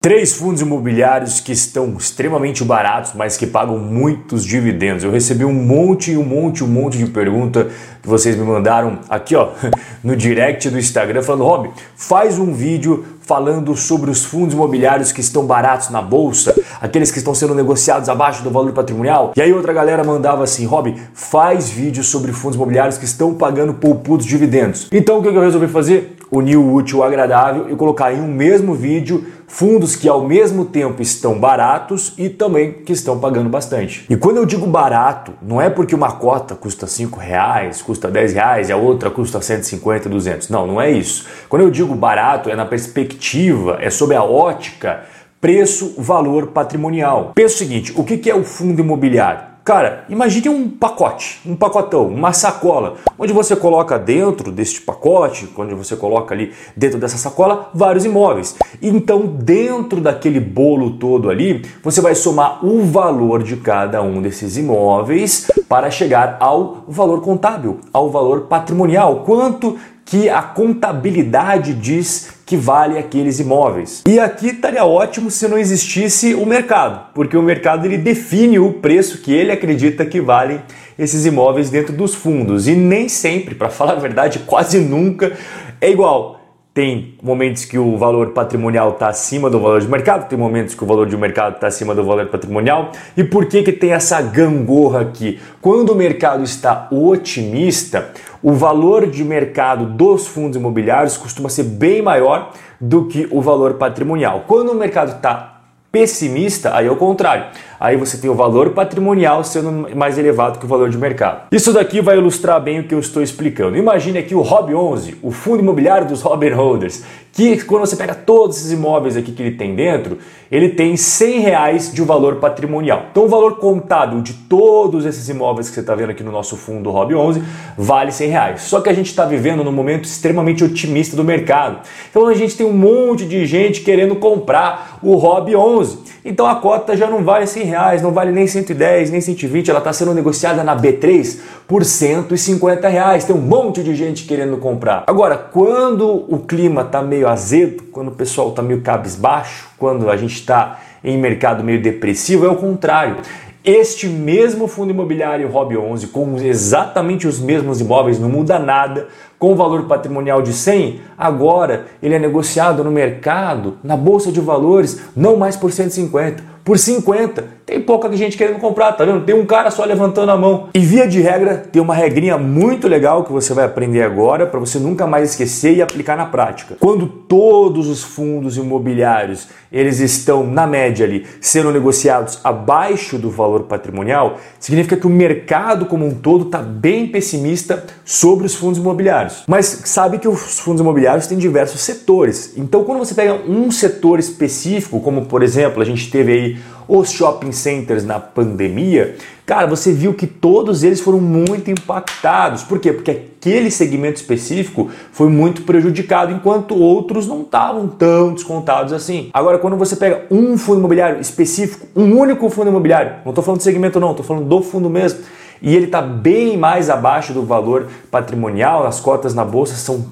Três fundos imobiliários que estão extremamente baratos, mas que pagam muitos dividendos. Eu recebi um monte, um monte, um monte de pergunta que vocês me mandaram aqui, ó, no direct do Instagram, falando: Rob, faz um vídeo falando sobre os fundos imobiliários que estão baratos na bolsa, aqueles que estão sendo negociados abaixo do valor patrimonial. E aí outra galera mandava assim: Rob, faz vídeo sobre fundos imobiliários que estão pagando poupudos dividendos. Então o que eu resolvi fazer? Unir o útil ao agradável e colocar em um mesmo vídeo fundos que ao mesmo tempo estão baratos e também que estão pagando bastante. E quando eu digo barato, não é porque uma cota custa 5 reais, custa 10 reais e a outra custa 150, 200. Não, não é isso. Quando eu digo barato, é na perspectiva, é sobre a ótica preço, valor patrimonial. Pensa o seguinte, o que é o fundo imobiliário? Cara, imagine um pacote, um pacotão, uma sacola, onde você coloca dentro deste pacote, onde você coloca ali dentro dessa sacola vários imóveis. Então, dentro daquele bolo todo ali, você vai somar o valor de cada um desses imóveis para chegar ao valor contábil, ao valor patrimonial. Quanto que a contabilidade diz que vale aqueles imóveis. E aqui estaria ótimo se não existisse o mercado, porque o mercado ele define o preço que ele acredita que valem esses imóveis dentro dos fundos e nem sempre, para falar a verdade, quase nunca é igual. Tem momentos que o valor patrimonial está acima do valor de mercado, tem momentos que o valor de mercado está acima do valor patrimonial. E por que, que tem essa gangorra aqui? Quando o mercado está otimista, o valor de mercado dos fundos imobiliários costuma ser bem maior do que o valor patrimonial. Quando o mercado está pessimista, aí é o contrário. Aí você tem o valor patrimonial sendo mais elevado que o valor de mercado. Isso daqui vai ilustrar bem o que eu estou explicando. Imagine aqui o Rob 11, o fundo imobiliário dos Robin Holders, que quando você pega todos esses imóveis aqui que ele tem dentro, ele tem 100 reais de valor patrimonial. Então o valor contábil de todos esses imóveis que você está vendo aqui no nosso fundo Rob 11 vale 100 reais. Só que a gente está vivendo num momento extremamente otimista do mercado. Então a gente tem um monte de gente querendo comprar o Rob 11. Então a cota já não vale 100 reais, não vale nem 110, nem 120, ela está sendo negociada na B3 por 150 reais. Tem um monte de gente querendo comprar. Agora, quando o clima está meio azedo, quando o pessoal está meio cabisbaixo, quando a gente está em mercado meio depressivo, é o contrário. Este mesmo fundo imobiliário Rob 11, com exatamente os mesmos imóveis, não muda nada, com valor patrimonial de 100, agora ele é negociado no mercado, na bolsa de valores, não mais por 150, por 50. Tem pouca gente querendo comprar, tá vendo? Tem um cara só levantando a mão. E via de regra, tem uma regrinha muito legal que você vai aprender agora para você nunca mais esquecer e aplicar na prática. Quando todos os fundos imobiliários, eles estão na média ali sendo negociados abaixo do valor patrimonial, significa que o mercado como um todo está bem pessimista sobre os fundos imobiliários. Mas sabe que os fundos imobiliários têm diversos setores. Então, quando você pega um setor específico, como por exemplo, a gente teve aí os shopping centers na pandemia, cara, você viu que todos eles foram muito impactados. Por quê? Porque aquele segmento específico foi muito prejudicado, enquanto outros não estavam tão descontados assim. Agora, quando você pega um fundo imobiliário específico, um único fundo imobiliário, não estou falando de segmento não, estou falando do fundo mesmo, e ele está bem mais abaixo do valor patrimonial, as cotas na bolsa são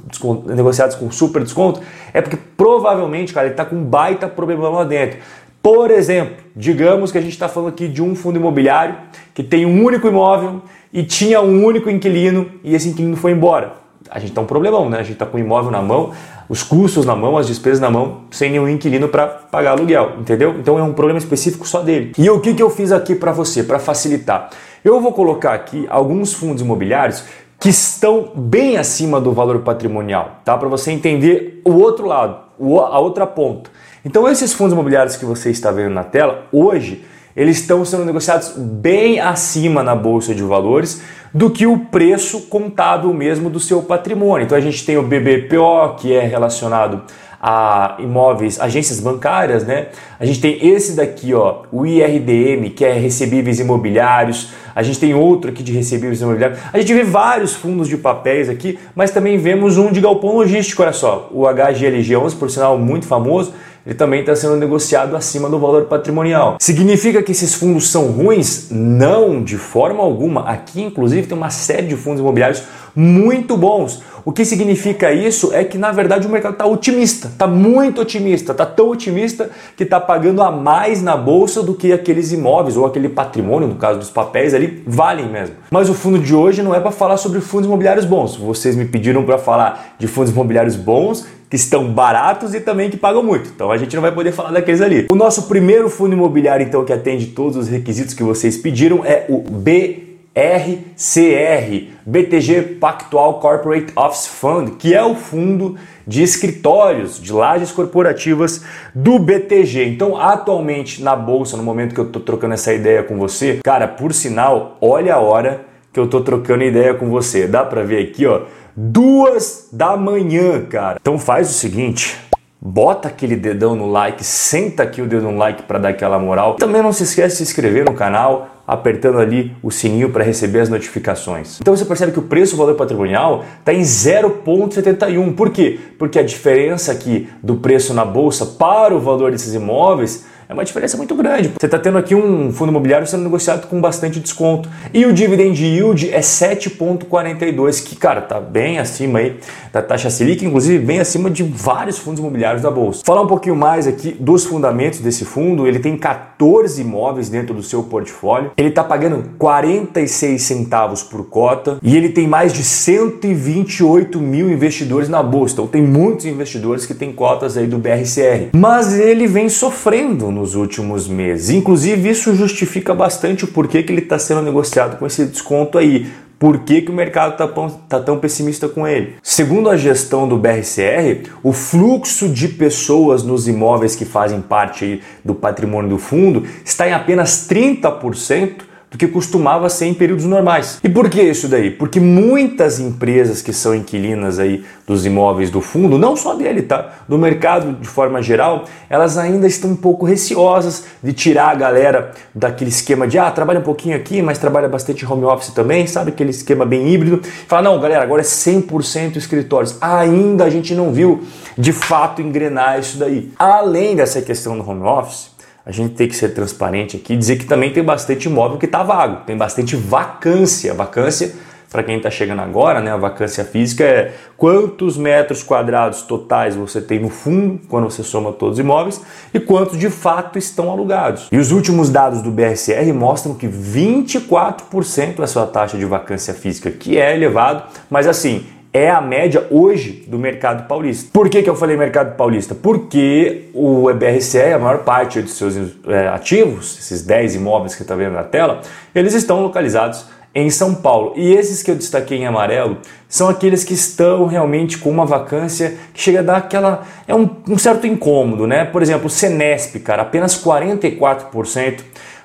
negociadas com super desconto, é porque provavelmente, cara, ele está com um baita problema lá dentro. Por exemplo, digamos que a gente está falando aqui de um fundo imobiliário que tem um único imóvel e tinha um único inquilino e esse inquilino foi embora. A gente está um problemão, né? A gente está com o imóvel na mão, os custos na mão, as despesas na mão, sem nenhum inquilino para pagar aluguel, entendeu? Então é um problema específico só dele. E o que, que eu fiz aqui para você, para facilitar? Eu vou colocar aqui alguns fundos imobiliários que estão bem acima do valor patrimonial, tá? Para você entender o outro lado, a outra ponta. Então esses fundos imobiliários que você está vendo na tela, hoje, eles estão sendo negociados bem acima na bolsa de valores do que o preço contábil mesmo do seu patrimônio. Então a gente tem o BBPO, que é relacionado a imóveis, agências bancárias, né? A gente tem esse daqui, ó, o IRDM, que é recebíveis imobiliários. A gente tem outro aqui de recebíveis imobiliários. A gente vê vários fundos de papéis aqui, mas também vemos um de galpão logístico, olha só, o HGLG11, por sinal muito famoso, ele também está sendo negociado acima do valor patrimonial. Significa que esses fundos são ruins? Não, de forma alguma. Aqui, inclusive, tem uma série de fundos imobiliários muito bons. O que significa isso é que na verdade o mercado está otimista, está muito otimista, está tão otimista que está pagando a mais na bolsa do que aqueles imóveis ou aquele patrimônio, no caso dos papéis ali, valem mesmo. Mas o fundo de hoje não é para falar sobre fundos imobiliários bons. Vocês me pediram para falar de fundos imobiliários bons que estão baratos e também que pagam muito. Então a gente não vai poder falar daqueles ali. O nosso primeiro fundo imobiliário então que atende todos os requisitos que vocês pediram é o B RCR, BTG Pactual Corporate Office Fund, que é o fundo de escritórios, de lajes corporativas do BTG. Então, atualmente na bolsa, no momento que eu estou trocando essa ideia com você, cara, por sinal, olha a hora que eu estou trocando ideia com você. Dá para ver aqui, ó, duas da manhã, cara. Então faz o seguinte, bota aquele dedão no like, senta aqui o dedo no like para dar aquela moral. Também não se esquece de se inscrever no canal, apertando ali o sininho para receber as notificações. Então você percebe que o preço valor patrimonial está em 0,71. Por quê? Porque a diferença aqui do preço na bolsa para o valor desses imóveis é uma diferença muito grande. Você está tendo aqui um fundo imobiliário sendo negociado com bastante desconto. E o dividend yield é 7,42, que, cara, tá bem acima aí da taxa Selic, inclusive bem acima de vários fundos imobiliários da Bolsa. Falar um pouquinho mais aqui dos fundamentos desse fundo, ele tem 14 imóveis dentro do seu portfólio, ele está pagando 46 centavos por cota e ele tem mais de 128 mil investidores na Bolsa. Então tem muitos investidores que têm cotas aí do BRCR. Mas ele vem sofrendo nos últimos meses. Inclusive, isso justifica bastante o porquê que ele está sendo negociado com esse desconto aí. Por que, que o mercado está tá tão pessimista com ele? Segundo a gestão do BRCR, o fluxo de pessoas nos imóveis que fazem parte do patrimônio do fundo está em apenas 30% do que costumava ser em períodos normais. E por que isso daí? Porque muitas empresas que são inquilinas aí dos imóveis do fundo, não só dele, tá? Do mercado de forma geral, elas ainda estão um pouco receosas de tirar a galera daquele esquema de ah, trabalha um pouquinho aqui, mas trabalha bastante home office também, sabe? Aquele esquema bem híbrido. Fala, não, galera, agora é 100% escritórios. Ainda a gente não viu de fato engrenar isso daí. Além dessa questão do home office, a gente tem que ser transparente aqui dizer que também tem bastante imóvel que está vago, tem bastante vacância. Vacância, para quem está chegando agora, né, a vacância física é quantos metros quadrados totais você tem no fundo, quando você soma todos os imóveis, e quantos de fato estão alugados. E os últimos dados do BSR mostram que 24% é a sua taxa de vacância física, que é elevado, mas assim, é a média hoje do mercado paulista. Por que, que eu falei mercado paulista? Porque o EBRCE, a maior parte dos seus é, ativos, esses 10 imóveis que está vendo na tela, eles estão localizados em São Paulo. E esses que eu destaquei em amarelo são aqueles que estão realmente com uma vacância que chega a dar aquela. É um, um certo incômodo, né? Por exemplo, o Senesp, cara, apenas 44%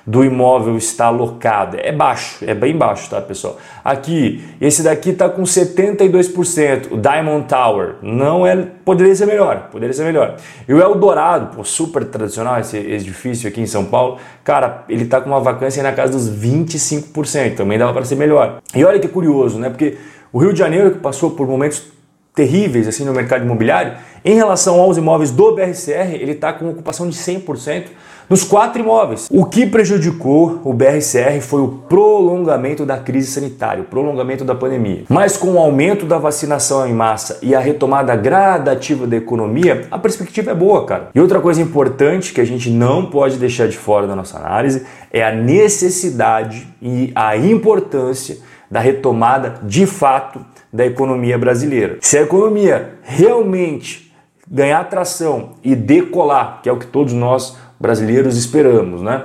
do imóvel está alocado. É baixo, é bem baixo, tá, pessoal? Aqui, esse daqui está com 72%, o Diamond Tower. Não é, poderia ser melhor, poderia ser melhor. E o Eldorado, pô, super tradicional esse edifício aqui em São Paulo, cara, ele está com uma vacância na casa dos 25%, também dava para ser melhor. E olha que curioso, né? Porque o Rio de Janeiro que passou por momentos terríveis assim no mercado imobiliário, em relação aos imóveis do BRCR, ele está com ocupação de 100% nos quatro imóveis. O que prejudicou o BRCR foi o prolongamento da crise sanitária, o prolongamento da pandemia. Mas com o aumento da vacinação em massa e a retomada gradativa da economia, a perspectiva é boa, cara. E outra coisa importante que a gente não pode deixar de fora da nossa análise é a necessidade e a importância da retomada de fato da economia brasileira. Se a economia realmente ganhar tração e decolar, que é o que todos nós brasileiros esperamos, né?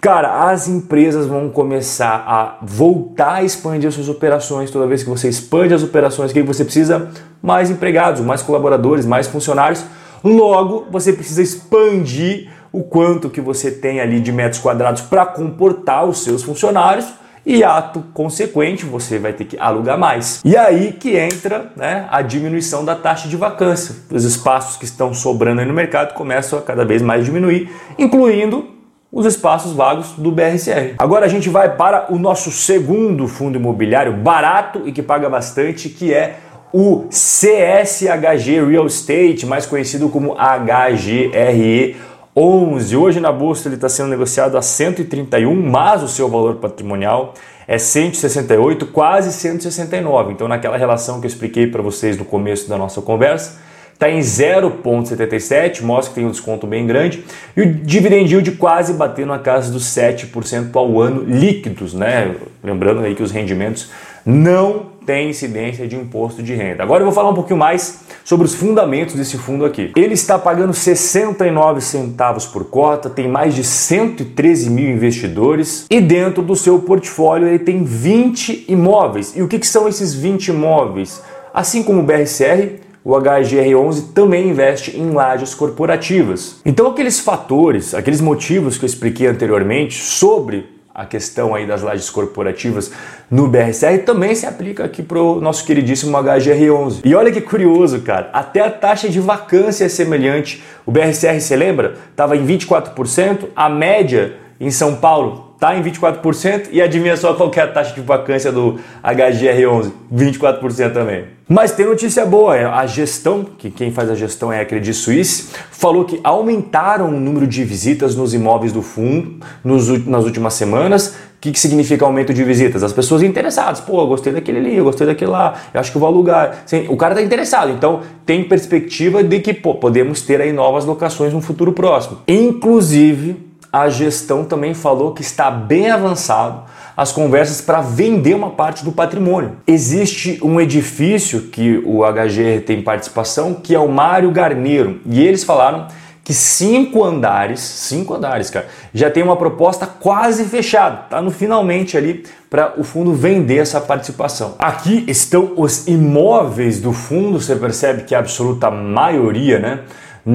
Cara, as empresas vão começar a voltar a expandir suas operações. Toda vez que você expande as operações, que você precisa mais empregados, mais colaboradores, mais funcionários. Logo, você precisa expandir o quanto que você tem ali de metros quadrados para comportar os seus funcionários e ato consequente você vai ter que alugar mais. E aí que entra né, a diminuição da taxa de vacância. Os espaços que estão sobrando no mercado começam a cada vez mais diminuir, incluindo os espaços vagos do BRCR. Agora a gente vai para o nosso segundo fundo imobiliário barato e que paga bastante, que é o CSHG Real Estate, mais conhecido como HGRE 11. Hoje na bolsa ele está sendo negociado a 131, mas o seu valor patrimonial é 168, quase 169. Então, naquela relação que eu expliquei para vocês no começo da nossa conversa, está em 0,77, mostra que tem um desconto bem grande, e o dividend yield quase batendo na casa dos 7% ao ano líquidos, né? Lembrando aí que os rendimentos não têm incidência de imposto de renda. Agora eu vou falar um pouquinho mais sobre os fundamentos desse fundo aqui. Ele está pagando 69 centavos por cota, tem mais de 113 mil investidores e dentro do seu portfólio ele tem 20 imóveis. E o que, que são esses 20 imóveis? Assim como o BRCR, o HGR11 também investe em lajes corporativas. Então aqueles fatores, aqueles motivos que eu expliquei anteriormente sobre a questão aí das lajes corporativas no BRCR também se aplica aqui para o nosso queridíssimo HGR11. E olha que curioso, cara, até a taxa de vacância é semelhante. O BRCR, você lembra? Estava em 24%, a média em São Paulo está em 24% e adivinha só qual é a taxa de vacância do HGR11? 24% também. Mas tem notícia boa, é, a gestão, que quem faz a gestão é a Credit Suisse, falou que aumentaram o número de visitas nos imóveis do fundo nos, nas últimas semanas. O que, que significa aumento de visitas? As pessoas interessadas, pô, eu gostei daquele ali, eu gostei daquele lá, eu acho que eu vou alugar. O cara está interessado, então tem perspectiva de que pô, podemos ter aí novas locações no futuro próximo. Inclusive, a gestão também falou que está bem avançado as conversas para vender uma parte do patrimônio. Existe um edifício que o HGR tem participação, que é o Mário Garneiro, e eles falaram que cinco andares, cinco andares, cara, já tem uma proposta quase fechada, tá no finalmente ali para o fundo vender essa participação. Aqui estão os imóveis do fundo, você percebe que a absoluta maioria, né?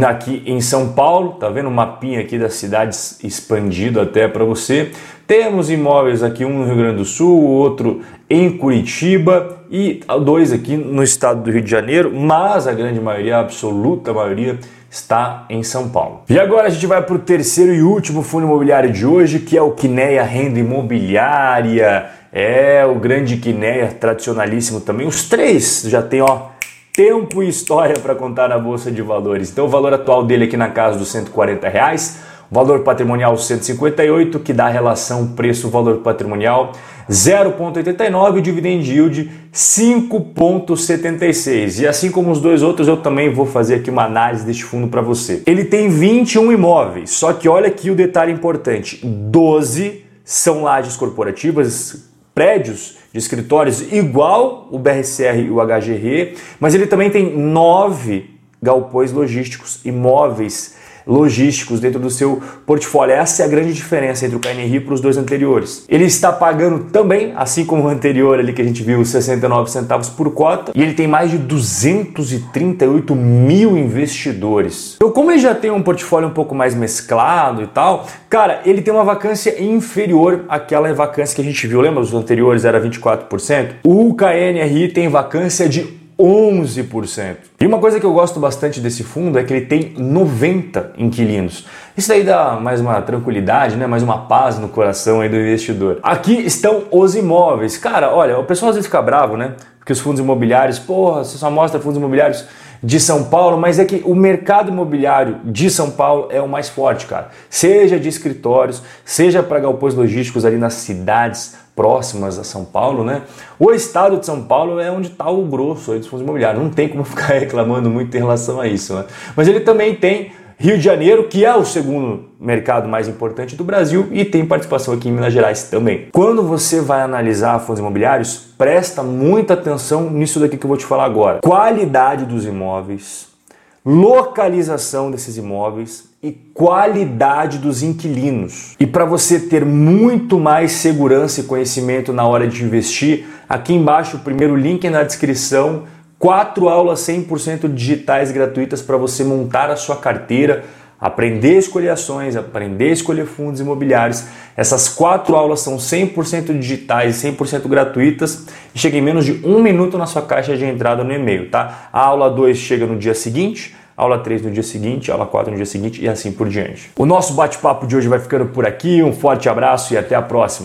Aqui em São Paulo, tá vendo o mapinha aqui das cidades expandido até para você. Temos imóveis aqui, um no Rio Grande do Sul, outro em Curitiba e dois aqui no estado do Rio de Janeiro, mas a grande maioria, a absoluta maioria, está em São Paulo. E agora a gente vai para o terceiro e último fundo imobiliário de hoje, que é o Quineia Renda Imobiliária. É o grande Quineia, tradicionalíssimo também. Os três já tem, ó, tempo e história para contar na bolsa de valores. Então o valor atual dele aqui na casa dos 140 reais, valor patrimonial 158, que dá a relação preço-valor patrimonial 0,89 e dividend yield 5,76. E assim como os dois outros, eu também vou fazer aqui uma análise deste fundo para você. Ele tem 21 imóveis, só que olha aqui o detalhe importante: 12 são lajes corporativas, prédios de escritórios igual o BRCR e o HGR, mas ele também tem nove galpões logísticos, imóveis logísticos dentro do seu portfólio. Essa é a grande diferença entre o KNRI para os dois anteriores. Ele está pagando também, assim como o anterior ali que a gente viu, 69 centavos por cota, e ele tem mais de 238 mil investidores. Então, como ele já tem um portfólio um pouco mais mesclado e tal, cara, ele tem uma vacância inferior àquela vacância que a gente viu. Lembra os anteriores era 24%? O KNRI tem vacância de 11%. E uma coisa que eu gosto bastante desse fundo é que ele tem 90 inquilinos. Isso daí dá mais uma tranquilidade, né? mais uma paz no coração aí do investidor. Aqui estão os imóveis. Cara, olha, o pessoal às vezes fica bravo, né? Porque os fundos imobiliários, porra, você só mostra fundos imobiliários de São Paulo, mas é que o mercado imobiliário de São Paulo é o mais forte, cara. Seja de escritórios, seja para galpões logísticos ali nas cidades próximas a São Paulo, né? O estado de São Paulo é onde está o grosso dos fundos imobiliários. Não tem como ficar reclamando muito em relação a isso, né? Mas ele também tem Rio de Janeiro, que é o segundo mercado mais importante do Brasil e tem participação aqui em Minas Gerais também. Quando você vai analisar fundos imobiliários, presta muita atenção nisso daqui que eu vou te falar agora. Qualidade dos imóveis, localização desses imóveis e qualidade dos inquilinos. E para você ter muito mais segurança e conhecimento na hora de investir, aqui embaixo o primeiro link na descrição quatro aulas 100% digitais gratuitas para você montar a sua carteira, aprender a escolher ações, aprender a escolher fundos imobiliários. Essas quatro aulas são 100% digitais, 100% gratuitas e chega em menos de um minuto na sua caixa de entrada no e-mail, tá? A aula 2 chega no dia seguinte, aula 3 no dia seguinte, aula 4 no dia seguinte e assim por diante. O nosso bate-papo de hoje vai ficando por aqui. Um forte abraço e até a próxima.